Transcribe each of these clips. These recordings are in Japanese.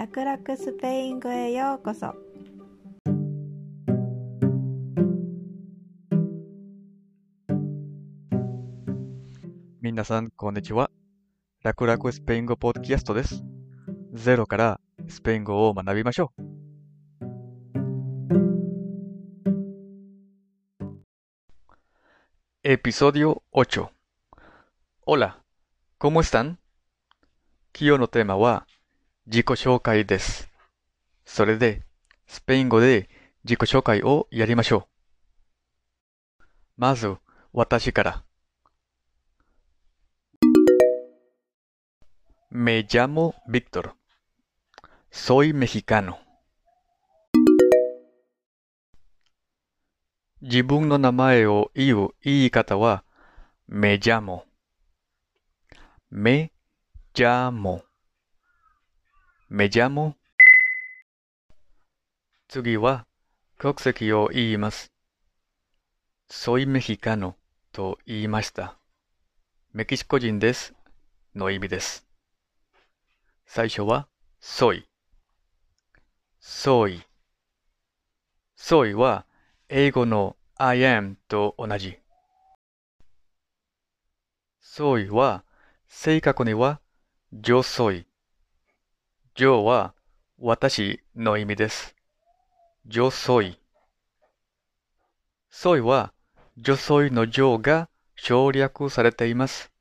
楽々スペイン語へようこそ皆さん、こんにちは。楽々スペイン語ポッドキャストです。ゼロからスペイン語を学びましょう。Episodio 8 Hola, ¿cómo están? 今日のテーマは自己紹介です。それで、スペイン語で自己紹介をやりましょう。まず、私から。Me llamo Víctor. Soy mexicano. 自分の名前を言う言い方は、me llamo。me llamo。Me llamo。次は、国籍を言います。soy mexicano と言いました。メキシコ人です。の意味です。最初は、soy。soy。soy は、英語の I am と同じ。soy は、正確には、yo soy。Yo は、私の意味です。yo soy。soy は、yo soy の yo が省略されています。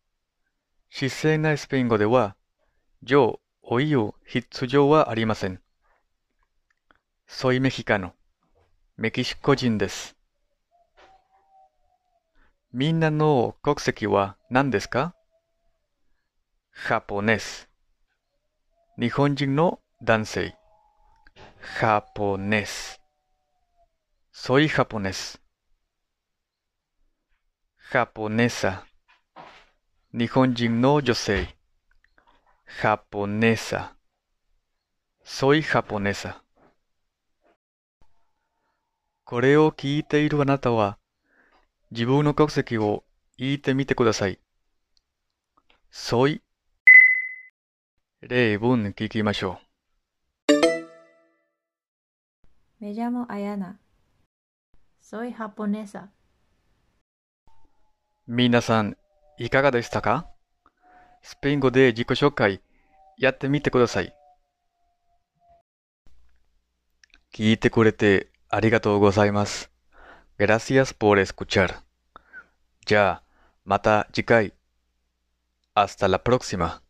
自然なスペイン語では、yo を言う必要はありません。soy mexicano。メキシコ人です。みんなの国籍は何ですか？ジャポネス。日本人の男性。ジャポネス。soy japonés。ジャポネサ。日本人の女性。japonesa. Soy japonesa. これを聞いているあなたは、自分の国籍を言ってみてください。soy 例文聞きましょ Me llamo Ayana Soy japonesa う。皆さん、いかがでしたか？スペイン語で自己紹介やってみてください。聞いてくれてありがとうございます。Gracias por escuchar. じゃあ、また次回。Hasta la próxima.